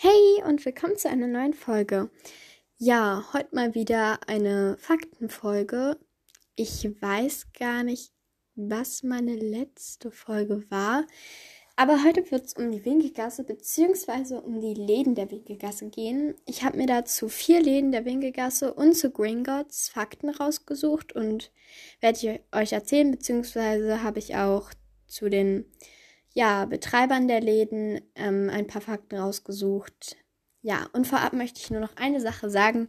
Hey und willkommen zu einer neuen Folge. Ja, heute mal wieder eine Faktenfolge. Ich weiß gar nicht, was meine letzte Folge war, aber heute wird es um die Winkelgasse bzw. um die Läden der Winkelgasse gehen. Ich habe mir dazu vier Läden der Winkelgasse und zu Gringotts Fakten rausgesucht und werde ich euch erzählen, beziehungsweise habe ich auch zu den ja, Betreibern der Läden ähm, ein paar Fakten rausgesucht. Ja, und vorab möchte ich nur noch eine Sache sagen.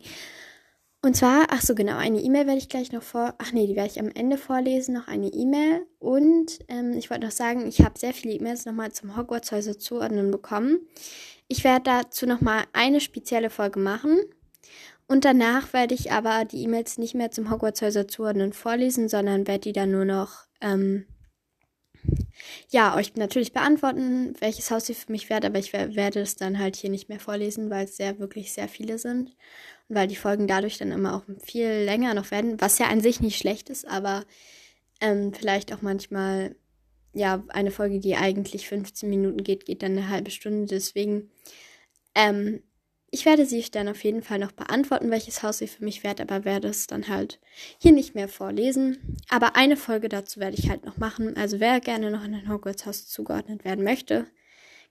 Und zwar, ach so, genau, eine E-Mail werde ich gleich noch vor, ach nee, die werde ich am Ende vorlesen, noch eine E-Mail. Und ähm, ich wollte noch sagen, ich habe sehr viele E-Mails nochmal zum Hogwarts Häuser zuordnen bekommen. Ich werde dazu nochmal eine spezielle Folge machen. Und danach werde ich aber die E-Mails nicht mehr zum Hogwarts Häuser zuordnen vorlesen, sondern werde die dann nur noch ähm, ja, euch natürlich beantworten, welches Haus ihr für mich wärt, aber ich werde es dann halt hier nicht mehr vorlesen, weil es sehr, wirklich sehr viele sind. Und weil die Folgen dadurch dann immer auch viel länger noch werden, was ja an sich nicht schlecht ist, aber ähm, vielleicht auch manchmal, ja, eine Folge, die eigentlich 15 Minuten geht, geht dann eine halbe Stunde. Deswegen ähm, ich werde sie dann auf jeden Fall noch beantworten, welches Haus sie für mich wert, aber werde es dann halt hier nicht mehr vorlesen. Aber eine Folge dazu werde ich halt noch machen. Also wer gerne noch in ein Hogwarts-Haus zugeordnet werden möchte,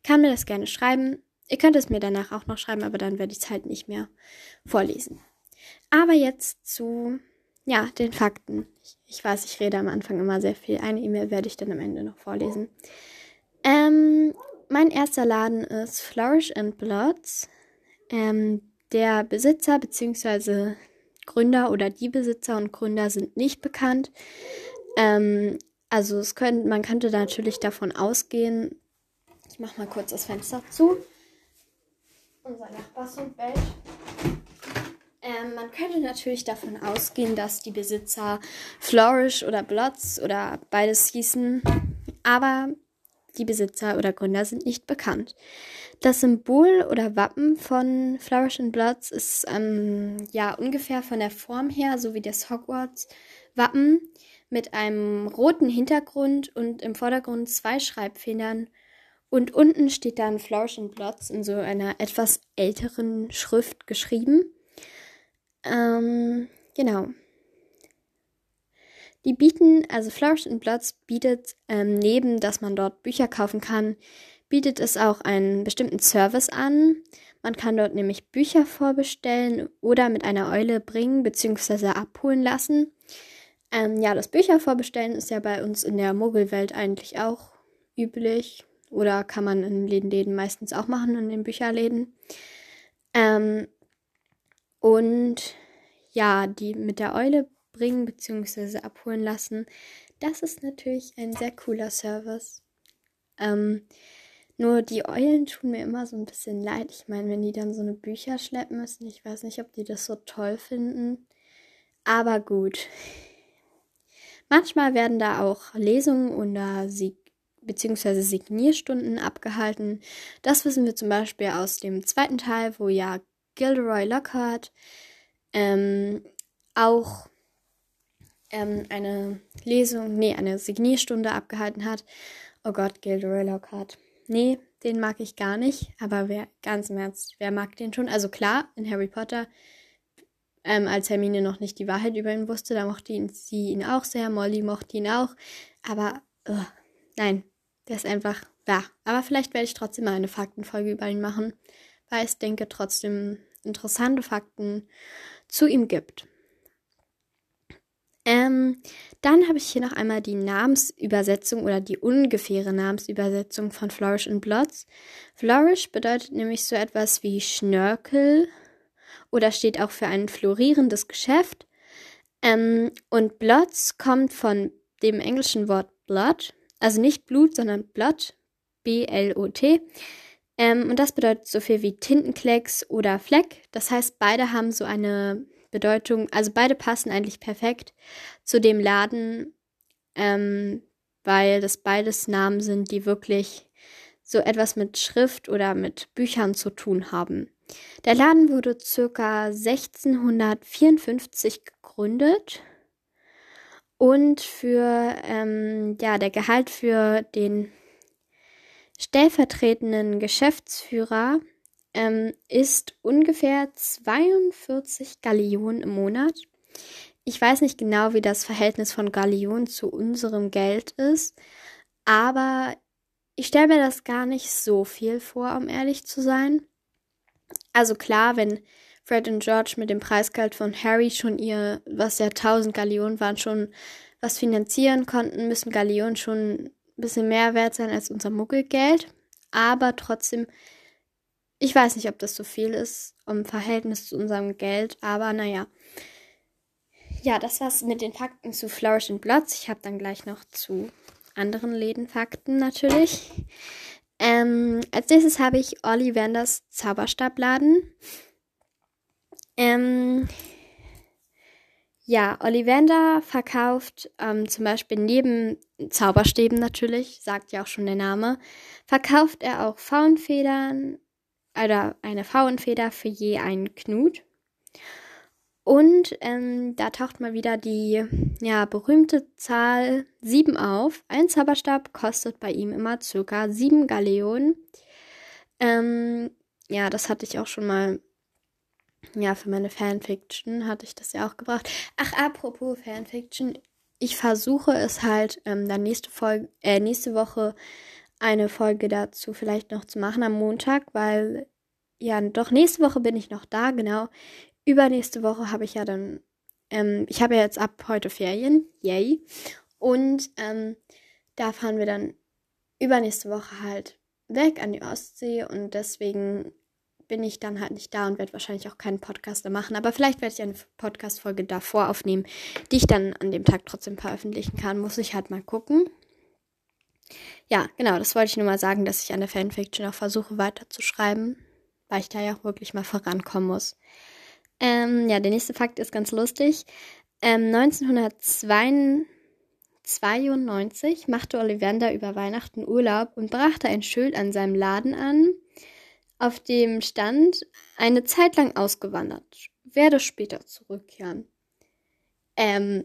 kann mir das gerne schreiben. Ihr könnt es mir danach auch noch schreiben, aber dann werde ich es halt nicht mehr vorlesen. Aber jetzt zu, ja, den Fakten. Ich, ich weiß, ich rede am Anfang immer sehr viel. Eine E-Mail werde ich dann am Ende noch vorlesen. Ähm, mein erster Laden ist Flourish and Bloods. Ähm, der Besitzer bzw. Gründer oder die Besitzer und Gründer sind nicht bekannt. Ähm, also es können, man könnte natürlich davon ausgehen, ich mache mal kurz das Fenster zu. Unser Nachbarshund bellt. Ähm, man könnte natürlich davon ausgehen, dass die Besitzer Flourish oder Blotz oder beides hießen, aber die Besitzer oder Gründer sind nicht bekannt. Das Symbol oder Wappen von Flourish and Bloods ist ähm, ja ungefähr von der Form her, so wie das Hogwarts-Wappen, mit einem roten Hintergrund und im Vordergrund zwei Schreibfedern. Und unten steht dann Flourish and Bloods in so einer etwas älteren Schrift geschrieben. Ähm, genau. Die bieten, also Flourish and Bloods bietet ähm, neben, dass man dort Bücher kaufen kann, bietet es auch einen bestimmten Service an. Man kann dort nämlich Bücher vorbestellen oder mit einer Eule bringen bzw. abholen lassen. Ähm, ja, das Bücher vorbestellen ist ja bei uns in der Muggelwelt eigentlich auch üblich. Oder kann man in den Läden meistens auch machen, in den Bücherläden. Ähm, und ja, die mit der Eule bringen bzw. abholen lassen, das ist natürlich ein sehr cooler Service. Ähm, nur die Eulen tun mir immer so ein bisschen leid. Ich meine, wenn die dann so eine Bücher schleppen müssen, ich weiß nicht, ob die das so toll finden. Aber gut. Manchmal werden da auch Lesungen oder Sig beziehungsweise Signierstunden abgehalten. Das wissen wir zum Beispiel aus dem zweiten Teil, wo ja Gilderoy Lockhart ähm, auch ähm, eine Lesung, nee, eine Signierstunde abgehalten hat. Oh Gott, Gilderoy Lockhart nee, den mag ich gar nicht. Aber wer, ganz im Ernst, wer mag den schon? Also klar, in Harry Potter, ähm, als Hermine noch nicht die Wahrheit über ihn wusste, da mochte ihn, sie ihn auch sehr, Molly mochte ihn auch. Aber, uh, nein, der ist einfach, ja. Aber vielleicht werde ich trotzdem mal eine Faktenfolge über ihn machen, weil es, denke, trotzdem interessante Fakten zu ihm gibt. Ähm, dann habe ich hier noch einmal die Namensübersetzung oder die ungefähre Namensübersetzung von Flourish and Blots. Flourish bedeutet nämlich so etwas wie Schnörkel oder steht auch für ein florierendes Geschäft. Ähm, und Blots kommt von dem englischen Wort Blood, also nicht Blut, sondern Blood, B-L-O-T. Ähm, und das bedeutet so viel wie Tintenklecks oder Fleck. Das heißt, beide haben so eine Bedeutung, also beide passen eigentlich perfekt zu dem Laden, ähm, weil das beides Namen sind, die wirklich so etwas mit Schrift oder mit Büchern zu tun haben. Der Laden wurde circa 1654 gegründet und für ähm, ja der Gehalt für den stellvertretenden Geschäftsführer ähm, ist ungefähr 42 Gallionen im Monat. Ich weiß nicht genau, wie das Verhältnis von Gallionen zu unserem Geld ist, aber ich stelle mir das gar nicht so viel vor, um ehrlich zu sein. Also klar, wenn Fred und George mit dem Preisgeld von Harry schon ihr, was ja 1000 Gallionen waren, schon was finanzieren konnten, müssen Gallionen schon ein bisschen mehr wert sein als unser Muggelgeld. Aber trotzdem, ich weiß nicht, ob das so viel ist im Verhältnis zu unserem Geld, aber naja. Ja, das war's mit den Fakten zu Flourish and Bloods. Ich habe dann gleich noch zu anderen Lädenfakten natürlich. Ähm, als nächstes habe ich Ollivanders Zauberstabladen. Ähm, ja, Ollivander verkauft ähm, zum Beispiel neben Zauberstäben natürlich, sagt ja auch schon der Name, verkauft er auch Faunfedern oder eine Faunfeder für je einen Knut. Und ähm, da taucht mal wieder die ja, berühmte Zahl 7 auf. Ein Zauberstab kostet bei ihm immer circa 7 Galeonen. Ähm, ja, das hatte ich auch schon mal. Ja, für meine Fanfiction hatte ich das ja auch gebracht. Ach, apropos Fanfiction. Ich versuche es halt ähm, dann nächste Folge, äh, nächste Woche eine Folge dazu vielleicht noch zu machen am Montag, weil ja, doch nächste Woche bin ich noch da, genau übernächste Woche habe ich ja dann, ähm, ich habe ja jetzt ab heute Ferien, yay. Und ähm, da fahren wir dann übernächste Woche halt weg an die Ostsee und deswegen bin ich dann halt nicht da und werde wahrscheinlich auch keinen Podcast da machen. Aber vielleicht werde ich eine Podcast-Folge davor aufnehmen, die ich dann an dem Tag trotzdem veröffentlichen kann. Muss ich halt mal gucken. Ja, genau, das wollte ich nur mal sagen, dass ich an der Fanfiction auch versuche weiterzuschreiben, weil ich da ja auch wirklich mal vorankommen muss. Ähm, ja, der nächste Fakt ist ganz lustig. Ähm, 1992 machte Ollivander über Weihnachten Urlaub und brachte ein Schild an seinem Laden an, auf dem stand, eine Zeit lang ausgewandert, werde später zurückkehren. Ähm,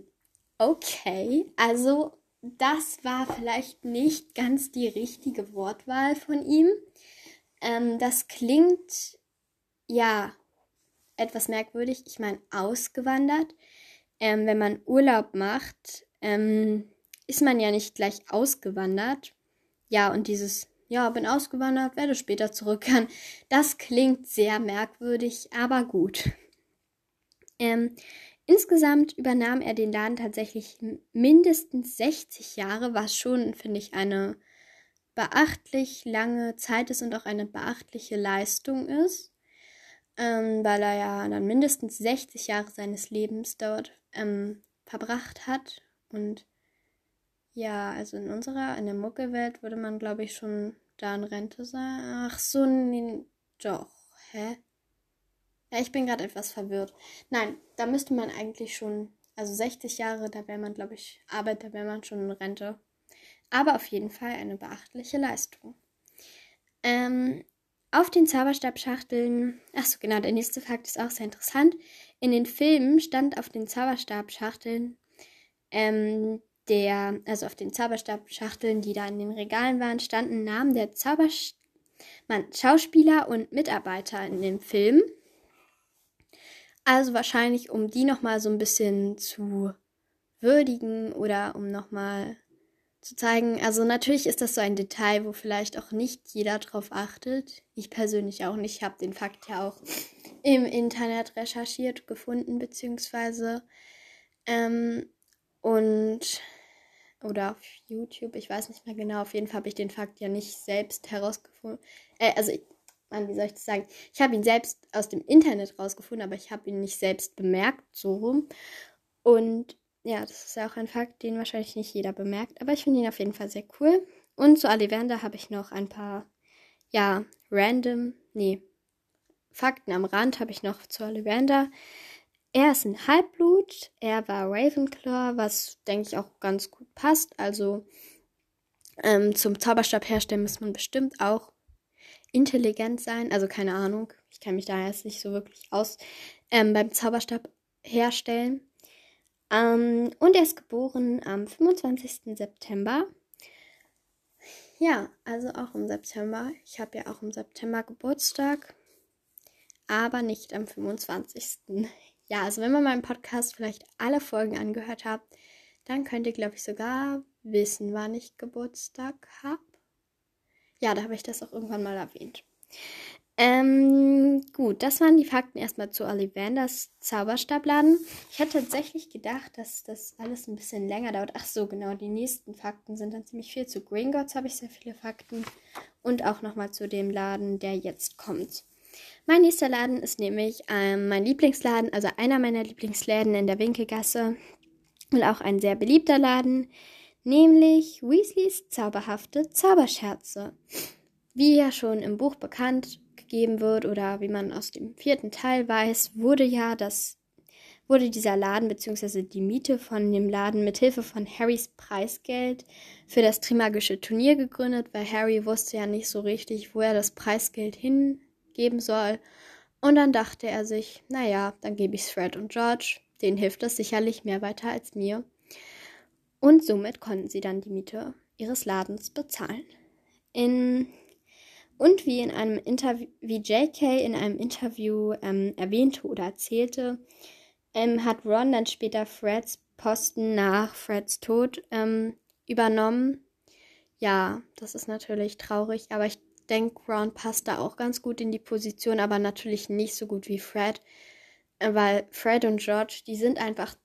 okay, also das war vielleicht nicht ganz die richtige Wortwahl von ihm. Ähm, das klingt, ja, etwas merkwürdig. Ich meine, ausgewandert. Ähm, wenn man Urlaub macht, ähm, ist man ja nicht gleich ausgewandert. Ja, und dieses, ja, bin ausgewandert, werde später zurückkehren, das klingt sehr merkwürdig, aber gut. Ähm, insgesamt übernahm er den Laden tatsächlich mindestens 60 Jahre, was schon, finde ich, eine beachtlich lange Zeit ist und auch eine beachtliche Leistung ist ähm, weil er ja dann mindestens 60 Jahre seines Lebens dort ähm, verbracht hat. Und ja, also in unserer, in der Muckelwelt würde man, glaube ich, schon da in Rente sein. Ach so, nee, doch, hä? Ja, ich bin gerade etwas verwirrt. Nein, da müsste man eigentlich schon, also 60 Jahre, da wäre man, glaube ich, Arbeit, da wäre man schon in Rente. Aber auf jeden Fall eine beachtliche Leistung. Ähm, auf den Zauberstabschachteln, achso, genau, der nächste Fakt ist auch sehr interessant. In den Filmen stand auf den Zauberstabschachteln ähm, der, also auf den Zauberstabschachteln, die da in den Regalen waren, standen Namen der Zaubersch Mann, Schauspieler und Mitarbeiter in dem Film. Also wahrscheinlich, um die nochmal so ein bisschen zu würdigen oder um nochmal zu zeigen. Also natürlich ist das so ein Detail, wo vielleicht auch nicht jeder drauf achtet. Ich persönlich auch nicht. Ich habe den Fakt ja auch im Internet recherchiert, gefunden, beziehungsweise ähm, und oder auf YouTube, ich weiß nicht mehr genau. Auf jeden Fall habe ich den Fakt ja nicht selbst herausgefunden. Äh, also, ich, Mann, wie soll ich das sagen? Ich habe ihn selbst aus dem Internet rausgefunden, aber ich habe ihn nicht selbst bemerkt, so rum. Und ja, das ist ja auch ein Fakt, den wahrscheinlich nicht jeder bemerkt, aber ich finde ihn auf jeden Fall sehr cool. Und zu Ollivander habe ich noch ein paar, ja, random, nee, Fakten am Rand habe ich noch zu Ollivander. Er ist ein Halbblut, er war Ravenclaw, was denke ich auch ganz gut passt. Also ähm, zum Zauberstab herstellen muss man bestimmt auch intelligent sein. Also keine Ahnung, ich kenne mich da jetzt nicht so wirklich aus ähm, beim Zauberstab herstellen. Ähm, und er ist geboren am 25. September. Ja, also auch im September. Ich habe ja auch im September Geburtstag. aber nicht am 25. Ja, also wenn man meinen Podcast vielleicht alle Folgen angehört hat, dann könnt ihr, glaube ich, sogar wissen, wann ich Geburtstag habe. Ja, da habe ich das auch irgendwann mal erwähnt. Ähm, gut, das waren die Fakten erstmal zu Ollivanders Zauberstabladen. Ich hatte tatsächlich gedacht, dass das alles ein bisschen länger dauert. Ach so, genau, die nächsten Fakten sind dann ziemlich viel. Zu Gringotts habe ich sehr viele Fakten und auch nochmal zu dem Laden, der jetzt kommt. Mein nächster Laden ist nämlich ähm, mein Lieblingsladen, also einer meiner Lieblingsläden in der Winkelgasse und auch ein sehr beliebter Laden, nämlich Weasleys zauberhafte Zauberscherze. Wie ja schon im Buch bekannt gegeben wird oder wie man aus dem vierten Teil weiß, wurde ja das wurde dieser Laden bzw. die Miete von dem Laden mit Hilfe von Harrys Preisgeld für das Trimagische Turnier gegründet, weil Harry wusste ja nicht so richtig, wo er das Preisgeld hingeben soll. Und dann dachte er sich, naja, dann gebe ich Fred und George, denen hilft das sicherlich mehr weiter als mir. Und somit konnten sie dann die Miete ihres Ladens bezahlen. In und wie in einem Interview, wie JK in einem Interview ähm, erwähnte oder erzählte, ähm, hat Ron dann später Freds Posten nach Freds Tod ähm, übernommen. Ja, das ist natürlich traurig, aber ich denke, Ron passt da auch ganz gut in die Position, aber natürlich nicht so gut wie Fred, äh, weil Fred und George, die sind einfach,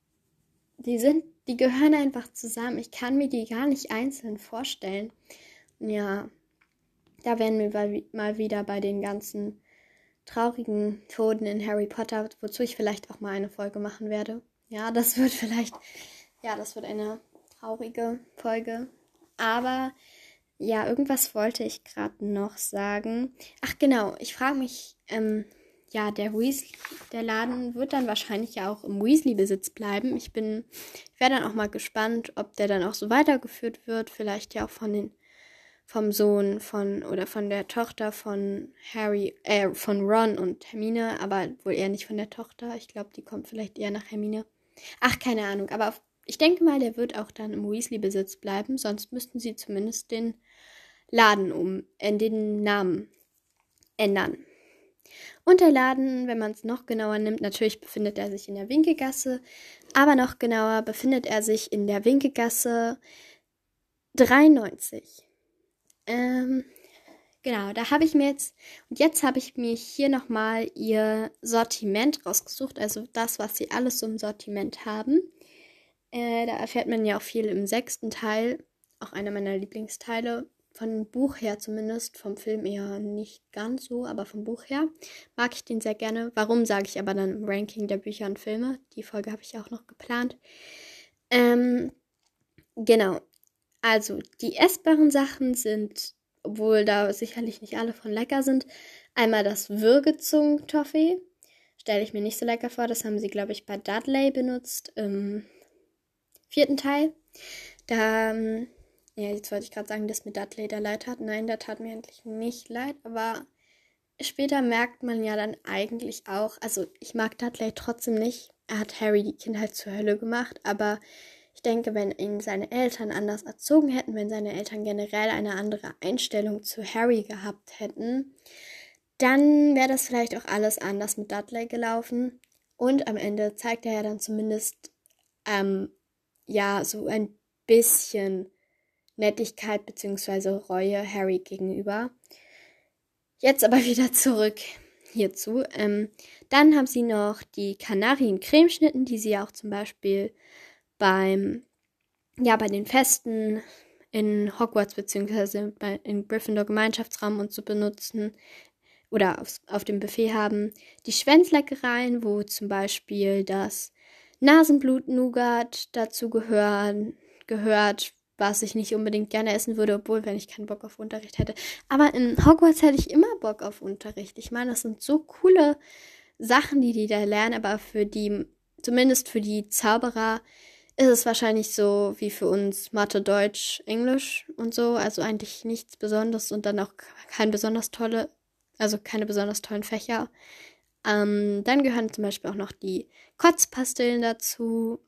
die sind, die gehören einfach zusammen. Ich kann mir die gar nicht einzeln vorstellen. Ja, da wären wir mal wieder bei den ganzen traurigen Toden in Harry Potter, wozu ich vielleicht auch mal eine Folge machen werde. Ja, das wird vielleicht, ja, das wird eine traurige Folge. Aber ja, irgendwas wollte ich gerade noch sagen. Ach genau, ich frage mich, ähm, ja, der Weasley, der Laden wird dann wahrscheinlich ja auch im Weasley-Besitz bleiben. Ich bin, ich wäre dann auch mal gespannt, ob der dann auch so weitergeführt wird. Vielleicht ja auch von den vom Sohn von oder von der Tochter von Harry, äh, von Ron und Hermine, aber wohl eher nicht von der Tochter. Ich glaube, die kommt vielleicht eher nach Hermine. Ach, keine Ahnung, aber auf, ich denke mal, der wird auch dann im Weasley-Besitz bleiben, sonst müssten sie zumindest den Laden um, äh, den Namen ändern. Und der Laden, wenn man es noch genauer nimmt, natürlich befindet er sich in der Winkelgasse, aber noch genauer befindet er sich in der Winkelgasse 93. Ähm, genau, da habe ich mir jetzt, und jetzt habe ich mir hier nochmal ihr Sortiment rausgesucht, also das, was sie alles so im Sortiment haben. Äh, da erfährt man ja auch viel im sechsten Teil, auch einer meiner Lieblingsteile. Von Buch her zumindest, vom Film eher nicht ganz so, aber vom Buch her mag ich den sehr gerne. Warum sage ich aber dann im Ranking der Bücher und Filme? Die Folge habe ich auch noch geplant. Ähm, genau, also, die essbaren Sachen sind, obwohl da sicherlich nicht alle von lecker sind, einmal das Würgezungen-Toffee. Stelle ich mir nicht so lecker vor. Das haben sie, glaube ich, bei Dudley benutzt im vierten Teil. Da, ähm, ja, jetzt wollte ich gerade sagen, dass mir Dudley da leid hat. Nein, der tat mir endlich nicht leid, aber später merkt man ja dann eigentlich auch, also ich mag Dudley trotzdem nicht. Er hat Harry die Kindheit zur Hölle gemacht, aber ich denke, wenn ihn seine Eltern anders erzogen hätten, wenn seine Eltern generell eine andere Einstellung zu Harry gehabt hätten, dann wäre das vielleicht auch alles anders mit Dudley gelaufen. Und am Ende zeigt er ja dann zumindest, ähm, ja, so ein bisschen Nettigkeit bzw. Reue Harry gegenüber. Jetzt aber wieder zurück hierzu. Ähm, dann haben sie noch die Kanarien-Cremeschnitten, die sie auch zum Beispiel beim, ja, bei den Festen in Hogwarts bei, in Gryffindor Gemeinschaftsraum und zu so benutzen oder auf, auf dem Buffet haben. Die Schwänzleckereien, wo zum Beispiel das Nasenblut-Nougat dazu gehören, gehört, was ich nicht unbedingt gerne essen würde, obwohl, wenn ich keinen Bock auf Unterricht hätte. Aber in Hogwarts hätte ich immer Bock auf Unterricht. Ich meine, das sind so coole Sachen, die die da lernen, aber für die, zumindest für die Zauberer, ist es wahrscheinlich so wie für uns Mathe, Deutsch, Englisch und so. Also eigentlich nichts Besonderes und dann auch kein besonders tolle, also keine besonders tollen Fächer. Ähm, dann gehören zum Beispiel auch noch die Kotzpastillen dazu.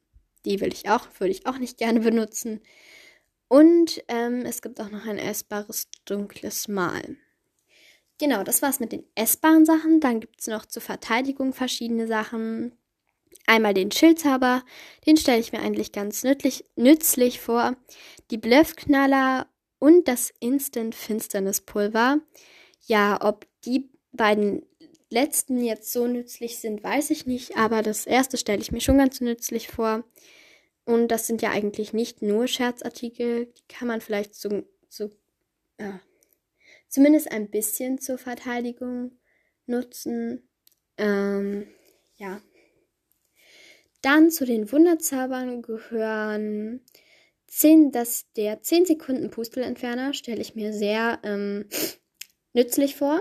Die will ich auch, würde ich auch nicht gerne benutzen. Und ähm, es gibt auch noch ein essbares dunkles Mal. genau, das war's mit den essbaren Sachen. Dann gibt es noch zur Verteidigung verschiedene Sachen. Einmal den Schildzauber, den stelle ich mir eigentlich ganz nützlich, nützlich vor. Die Bluffknaller und das Instant Finsternispulver. Ja, ob die beiden letzten jetzt so nützlich sind, weiß ich nicht, aber das erste stelle ich mir schon ganz nützlich vor. Und das sind ja eigentlich nicht nur Scherzartikel, die kann man vielleicht so, so ja, zumindest ein bisschen zur Verteidigung nutzen. Ähm, ja. Dann zu den Wunderzaubern gehören 10, das, der 10 Sekunden Pustelentferner stelle ich mir sehr ähm, nützlich vor.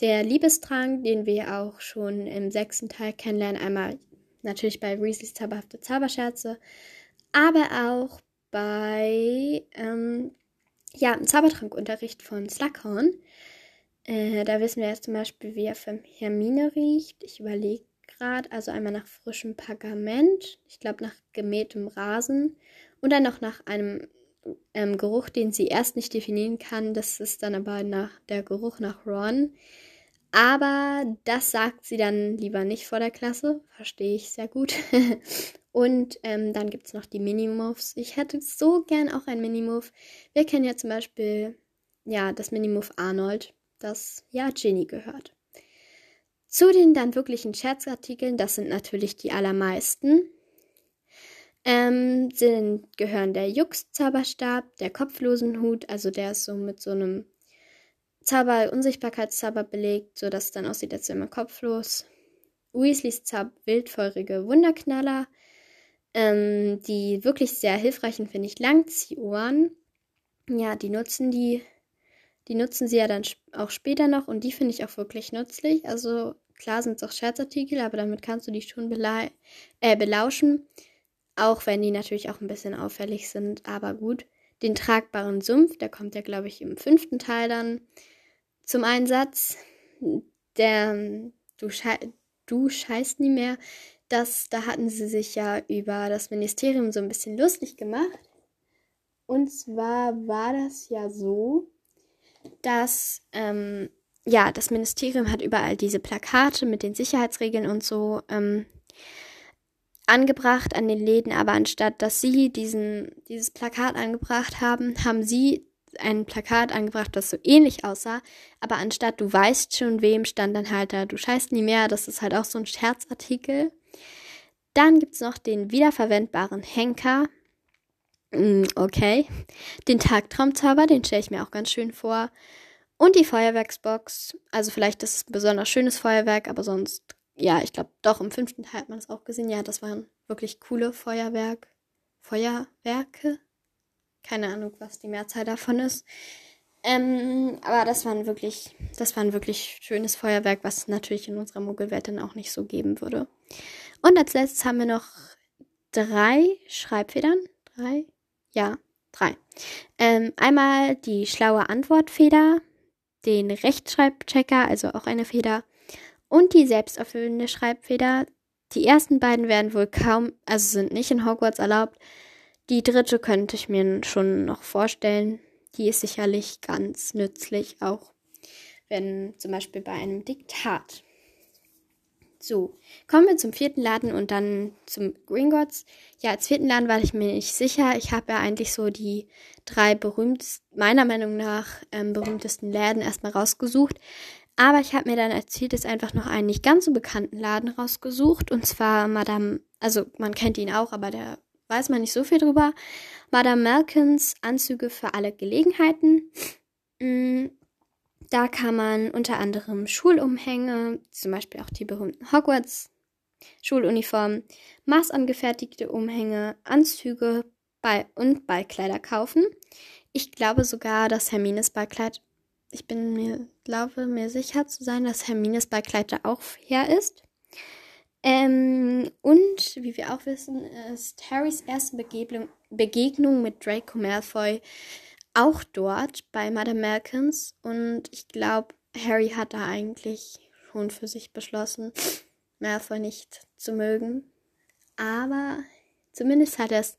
Der Liebestrank, den wir auch schon im sechsten Teil kennenlernen, einmal natürlich bei Reese's zauberhafte Zauberscherze, aber auch bei ähm, ja, im Zaubertrankunterricht von Slughorn. Äh, da wissen wir jetzt zum Beispiel, wie er für Hermine riecht. Ich überlege gerade, also einmal nach frischem Pergament, ich glaube nach gemähtem Rasen und dann noch nach einem ähm, Geruch, den sie erst nicht definieren kann. Das ist dann aber nach der Geruch nach Ron. Aber das sagt sie dann lieber nicht vor der Klasse. Verstehe ich sehr gut. Und ähm, dann gibt es noch die Minimoves. Ich hätte so gern auch ein Minimove. Wir kennen ja zum Beispiel ja, das Minimove Arnold, das ja Ginny gehört. Zu den dann wirklichen Scherzartikeln, das sind natürlich die allermeisten, ähm, sind, gehören der Jux-Zauberstab, der Kopflosenhut, also der ist so mit so einem Zauber, Unsichtbarkeitszauber belegt, sodass es dann aussieht, als wäre man kopflos. Weasleys Zauber, wildfeurige Wunderknaller. Ähm, die wirklich sehr hilfreichen finde ich Langziehohren. Ja, die nutzen die, die nutzen sie ja dann auch später noch und die finde ich auch wirklich nützlich. Also klar sind es auch Scherzartikel, aber damit kannst du die schon äh, belauschen. Auch wenn die natürlich auch ein bisschen auffällig sind, aber gut. Den tragbaren Sumpf, der kommt ja, glaube ich, im fünften Teil dann zum Einsatz. Der Du, schei du scheißt nie mehr. Das, da hatten sie sich ja über das Ministerium so ein bisschen lustig gemacht. Und zwar war das ja so, dass ähm, ja das Ministerium hat überall diese Plakate mit den Sicherheitsregeln und so ähm, angebracht an den Läden, aber anstatt dass sie diesen, dieses Plakat angebracht haben, haben sie ein Plakat angebracht, das so ähnlich aussah, aber anstatt du weißt schon wem, stand dann halt da, du scheißt nie mehr, das ist halt auch so ein Scherzartikel. Dann gibt es noch den wiederverwendbaren Henker. Mm, okay. Den Tagtraumzauber, den stelle ich mir auch ganz schön vor. Und die Feuerwerksbox. Also vielleicht ist es ein besonders schönes Feuerwerk, aber sonst, ja, ich glaube, doch im fünften Teil hat man es auch gesehen. Ja, das waren wirklich coole Feuerwerk. Feuerwerke? Keine Ahnung, was die Mehrzahl davon ist. Ähm, aber das waren wirklich, das war ein wirklich schönes Feuerwerk, was natürlich in unserer Muggelwelt dann auch nicht so geben würde. Und als letztes haben wir noch drei Schreibfedern. Drei? Ja, drei. Ähm, einmal die schlaue Antwortfeder, den Rechtschreibchecker, also auch eine Feder, und die selbsterfüllende Schreibfeder. Die ersten beiden werden wohl kaum, also sind nicht in Hogwarts erlaubt. Die dritte könnte ich mir schon noch vorstellen. Die ist sicherlich ganz nützlich, auch wenn zum Beispiel bei einem Diktat. So, kommen wir zum vierten Laden und dann zum Gringotts. Ja, als vierten Laden war ich mir nicht sicher. Ich habe ja eigentlich so die drei berühmtesten, meiner Meinung nach ähm, berühmtesten Läden erstmal rausgesucht. Aber ich habe mir dann als viertes einfach noch einen nicht ganz so bekannten Laden rausgesucht. Und zwar Madame, also man kennt ihn auch, aber da weiß man nicht so viel drüber. Madame Malkins Anzüge für alle Gelegenheiten. Mm, da kann man unter anderem Schulumhänge, zum Beispiel auch die berühmten Hogwarts Schuluniformen, maßangefertigte Umhänge, Anzüge Ball und Ballkleider kaufen. Ich glaube sogar, dass Hermines Ballkleid, ich bin mir, glaube mir sicher zu sein, dass Hermines Ballkleid da auch her ist. Ähm, und wie wir auch wissen, ist Harrys erste Begegnung, Begegnung mit Draco Malfoy auch dort bei Madame Malkins und ich glaube, Harry hat da eigentlich schon für sich beschlossen, Malfoy nicht zu mögen. Aber zumindest hat er es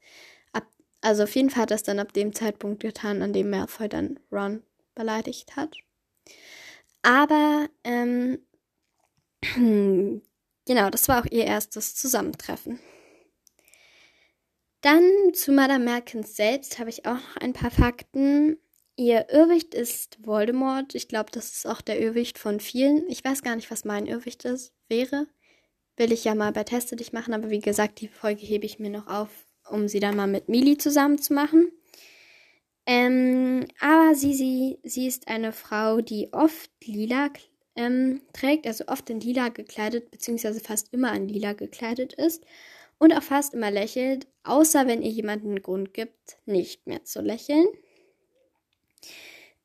also auf jeden Fall hat er es dann ab dem Zeitpunkt getan, an dem Malfoy dann Ron beleidigt hat. Aber ähm, genau, das war auch ihr erstes Zusammentreffen. Dann zu Madame Merkins selbst habe ich auch noch ein paar Fakten. Ihr Irrwicht ist Voldemort. Ich glaube, das ist auch der Irrwicht von vielen. Ich weiß gar nicht, was mein Irrwicht ist, wäre. Will ich ja mal bei Teste dich machen, aber wie gesagt, die Folge hebe ich mir noch auf, um sie dann mal mit Mili zusammen zu machen. Ähm, aber sie, sie, sie ist eine Frau, die oft lila ähm, trägt, also oft in lila gekleidet, beziehungsweise fast immer in lila gekleidet ist und auch fast immer lächelt, außer wenn ihr jemanden einen Grund gibt, nicht mehr zu lächeln.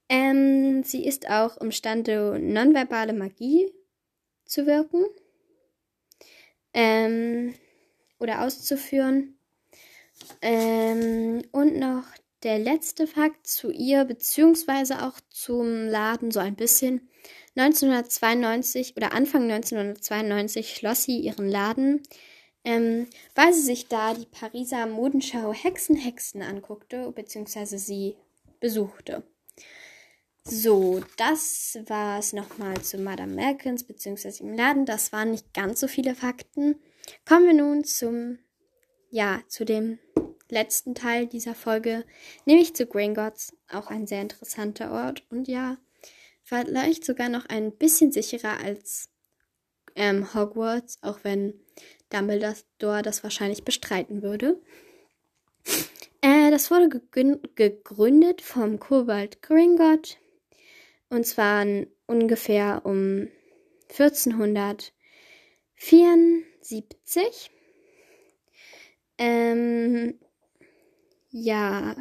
Ähm, sie ist auch imstande, nonverbale Magie zu wirken ähm, oder auszuführen. Ähm, und noch der letzte Fakt zu ihr, beziehungsweise auch zum Laden so ein bisschen. 1992 oder Anfang 1992 schloss sie ihren Laden ähm, weil sie sich da die Pariser Modenschau Hexen Hexen anguckte, beziehungsweise sie besuchte. So, das war es nochmal zu Madame Merkins, beziehungsweise im Laden. Das waren nicht ganz so viele Fakten. Kommen wir nun zum, ja, zu dem letzten Teil dieser Folge, nämlich zu Gringotts, auch ein sehr interessanter Ort und ja, vielleicht sogar noch ein bisschen sicherer als ähm, Hogwarts, auch wenn Dumbledore das wahrscheinlich bestreiten würde. Äh, das wurde gegründet vom Kobold Gringotts und zwar ungefähr um 1474. Ähm, ja,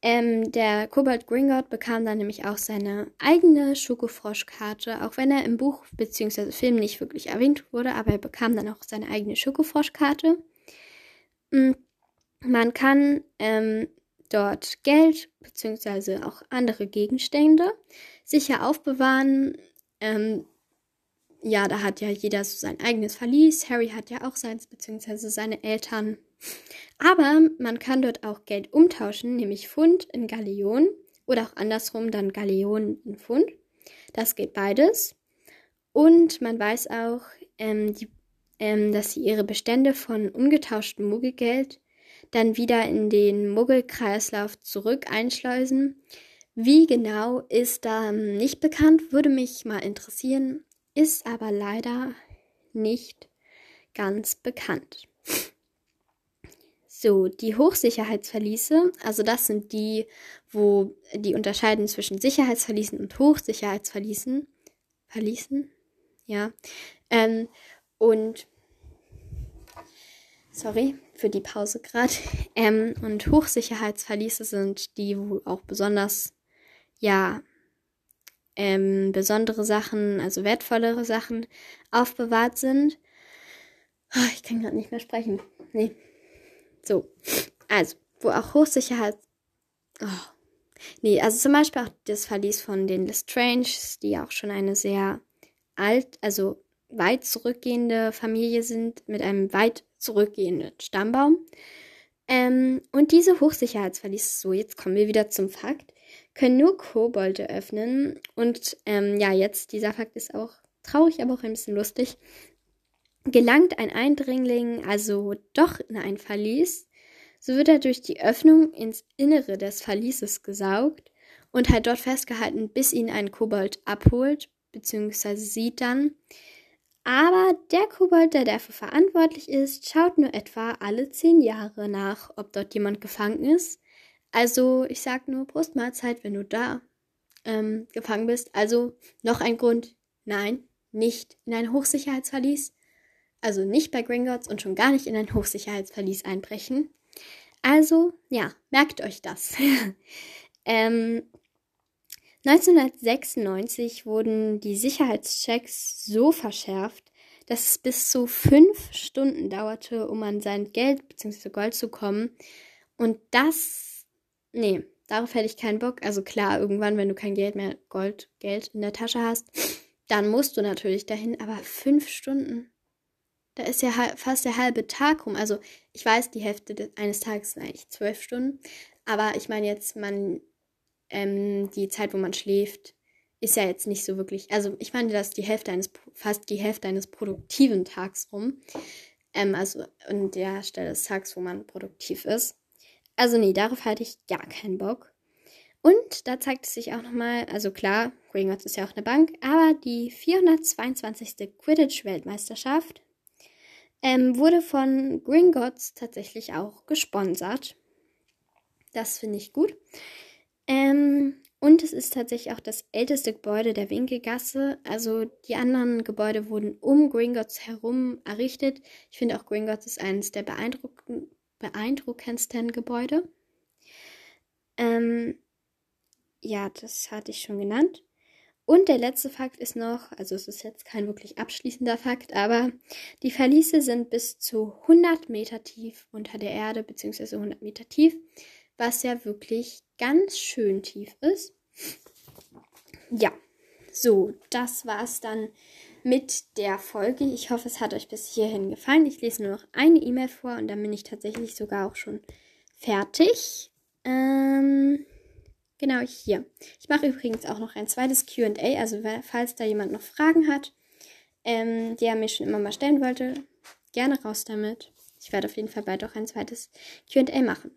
ähm, der Kobold Gringotts bekam dann nämlich auch seine eigene Schokofroschkarte, auch wenn er im Buch bzw. Film nicht wirklich erwähnt wurde, aber er bekam dann auch seine eigene Schokofroschkarte. Mm, man kann ähm, dort Geld bzw. auch andere Gegenstände sicher aufbewahren. Ähm, ja, da hat ja jeder so sein eigenes Verlies. Harry hat ja auch seins bzw. seine Eltern. Aber man kann dort auch Geld umtauschen, nämlich Pfund in Galeonen oder auch andersrum dann Galeonen in Pfund. Das geht beides. Und man weiß auch, ähm, die, ähm, dass sie ihre Bestände von ungetauschtem Muggelgeld dann wieder in den Muggelkreislauf zurück einschleusen. Wie genau ist da nicht bekannt, würde mich mal interessieren, ist aber leider nicht ganz bekannt. So, die Hochsicherheitsverliese, also das sind die, wo die unterscheiden zwischen Sicherheitsverliesen und Hochsicherheitsverliesen. Verliesen? Ja. Ähm, und sorry für die Pause gerade. Ähm, und Hochsicherheitsverliese sind die, wo auch besonders, ja, ähm, besondere Sachen, also wertvollere Sachen aufbewahrt sind. Oh, ich kann gerade nicht mehr sprechen. Nee. So, also, wo auch Hochsicherheit. Oh. Nee, also zum Beispiel auch das Verlies von den Lestranges, die auch schon eine sehr alt, also weit zurückgehende Familie sind, mit einem weit zurückgehenden Stammbaum. Ähm, und diese Hochsicherheitsverlies, so jetzt kommen wir wieder zum Fakt, können nur Kobolde öffnen. Und ähm, ja, jetzt, dieser Fakt ist auch traurig, aber auch ein bisschen lustig gelangt ein Eindringling also doch in ein Verlies, so wird er durch die Öffnung ins Innere des Verlieses gesaugt und halt dort festgehalten, bis ihn ein Kobold abholt, beziehungsweise sieht dann. Aber der Kobold, der dafür verantwortlich ist, schaut nur etwa alle zehn Jahre nach, ob dort jemand gefangen ist. Also, ich sag nur Brustmahlzeit, wenn du da ähm, gefangen bist. Also, noch ein Grund, nein, nicht in ein Hochsicherheitsverlies also nicht bei Gringotts und schon gar nicht in ein Hochsicherheitsverlies einbrechen. Also, ja, merkt euch das. ähm, 1996 wurden die Sicherheitschecks so verschärft, dass es bis zu fünf Stunden dauerte, um an sein Geld bzw. Gold zu kommen. Und das, nee, darauf hätte ich keinen Bock. Also klar, irgendwann, wenn du kein Geld mehr, Gold, Geld in der Tasche hast, dann musst du natürlich dahin. Aber fünf Stunden, da ist ja fast der halbe Tag rum. Also ich weiß, die Hälfte eines Tages sind eigentlich zwölf Stunden, aber ich meine jetzt, man ähm, die Zeit, wo man schläft, ist ja jetzt nicht so wirklich, also ich meine, das die Hälfte eines, fast die Hälfte eines produktiven Tags rum. Ähm, also an der Stelle des Tags, wo man produktiv ist. Also nee, darauf hatte ich gar keinen Bock. Und da zeigt es sich auch nochmal, also klar, Gringotts ist ja auch eine Bank, aber die 422. Quidditch-Weltmeisterschaft ähm, wurde von Gringotts tatsächlich auch gesponsert. Das finde ich gut. Ähm, und es ist tatsächlich auch das älteste Gebäude der Winkelgasse. Also die anderen Gebäude wurden um Gringotts herum errichtet. Ich finde auch Gringotts ist eines der beeindruck beeindruckendsten Gebäude. Ähm, ja, das hatte ich schon genannt. Und der letzte Fakt ist noch, also es ist jetzt kein wirklich abschließender Fakt, aber die Verliese sind bis zu 100 Meter tief unter der Erde, beziehungsweise 100 Meter tief, was ja wirklich ganz schön tief ist. Ja, so, das war es dann mit der Folge. Ich hoffe, es hat euch bis hierhin gefallen. Ich lese nur noch eine E-Mail vor und dann bin ich tatsächlich sogar auch schon fertig. Ähm, Genau hier. Ich mache übrigens auch noch ein zweites QA, also falls da jemand noch Fragen hat, ähm, die er mir schon immer mal stellen wollte, gerne raus damit. Ich werde auf jeden Fall bald auch ein zweites QA machen.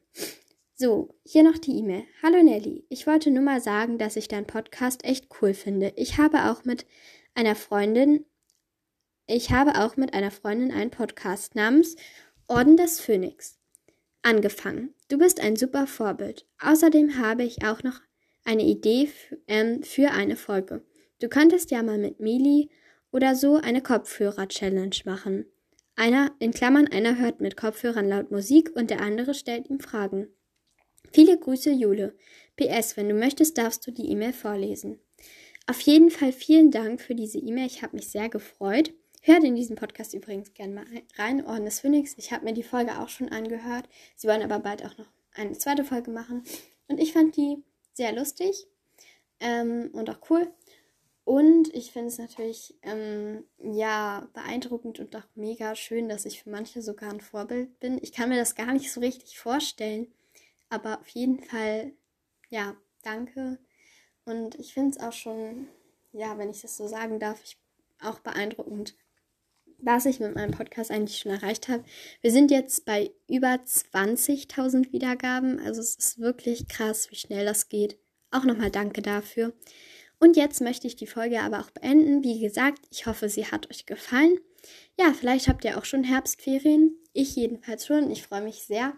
So, hier noch die E-Mail. Hallo Nelly, ich wollte nur mal sagen, dass ich deinen Podcast echt cool finde. Ich habe auch mit einer Freundin, ich habe auch mit einer Freundin einen Podcast namens Orden des Phönix angefangen. Du bist ein super Vorbild. Außerdem habe ich auch noch eine Idee ähm, für eine Folge. Du könntest ja mal mit Mili oder so eine Kopfhörer-Challenge machen. Einer, in Klammern, einer hört mit Kopfhörern laut Musik und der andere stellt ihm Fragen. Viele Grüße, Jule. PS, wenn du möchtest, darfst du die E-Mail vorlesen. Auf jeden Fall vielen Dank für diese E-Mail. Ich habe mich sehr gefreut. Hört in diesen Podcast übrigens gerne mal rein, Orden des Phönix. Ich habe mir die Folge auch schon angehört. Sie wollen aber bald auch noch eine zweite Folge machen. Und ich fand die sehr lustig ähm, und auch cool. Und ich finde es natürlich ähm, ja beeindruckend und auch mega schön, dass ich für manche sogar ein Vorbild bin. Ich kann mir das gar nicht so richtig vorstellen, aber auf jeden Fall ja danke. Und ich finde es auch schon, ja, wenn ich das so sagen darf, auch beeindruckend, was ich mit meinem Podcast eigentlich schon erreicht habe. Wir sind jetzt bei über 20.000 Wiedergaben. Also es ist wirklich krass, wie schnell das geht. Auch nochmal danke dafür. Und jetzt möchte ich die Folge aber auch beenden. Wie gesagt, ich hoffe, sie hat euch gefallen. Ja, vielleicht habt ihr auch schon Herbstferien. Ich jedenfalls schon. Ich freue mich sehr.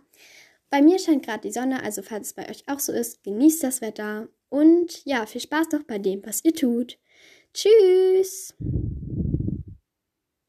Bei mir scheint gerade die Sonne, also falls es bei euch auch so ist, genießt das Wetter. Und ja, viel Spaß doch bei dem, was ihr tut. Tschüss!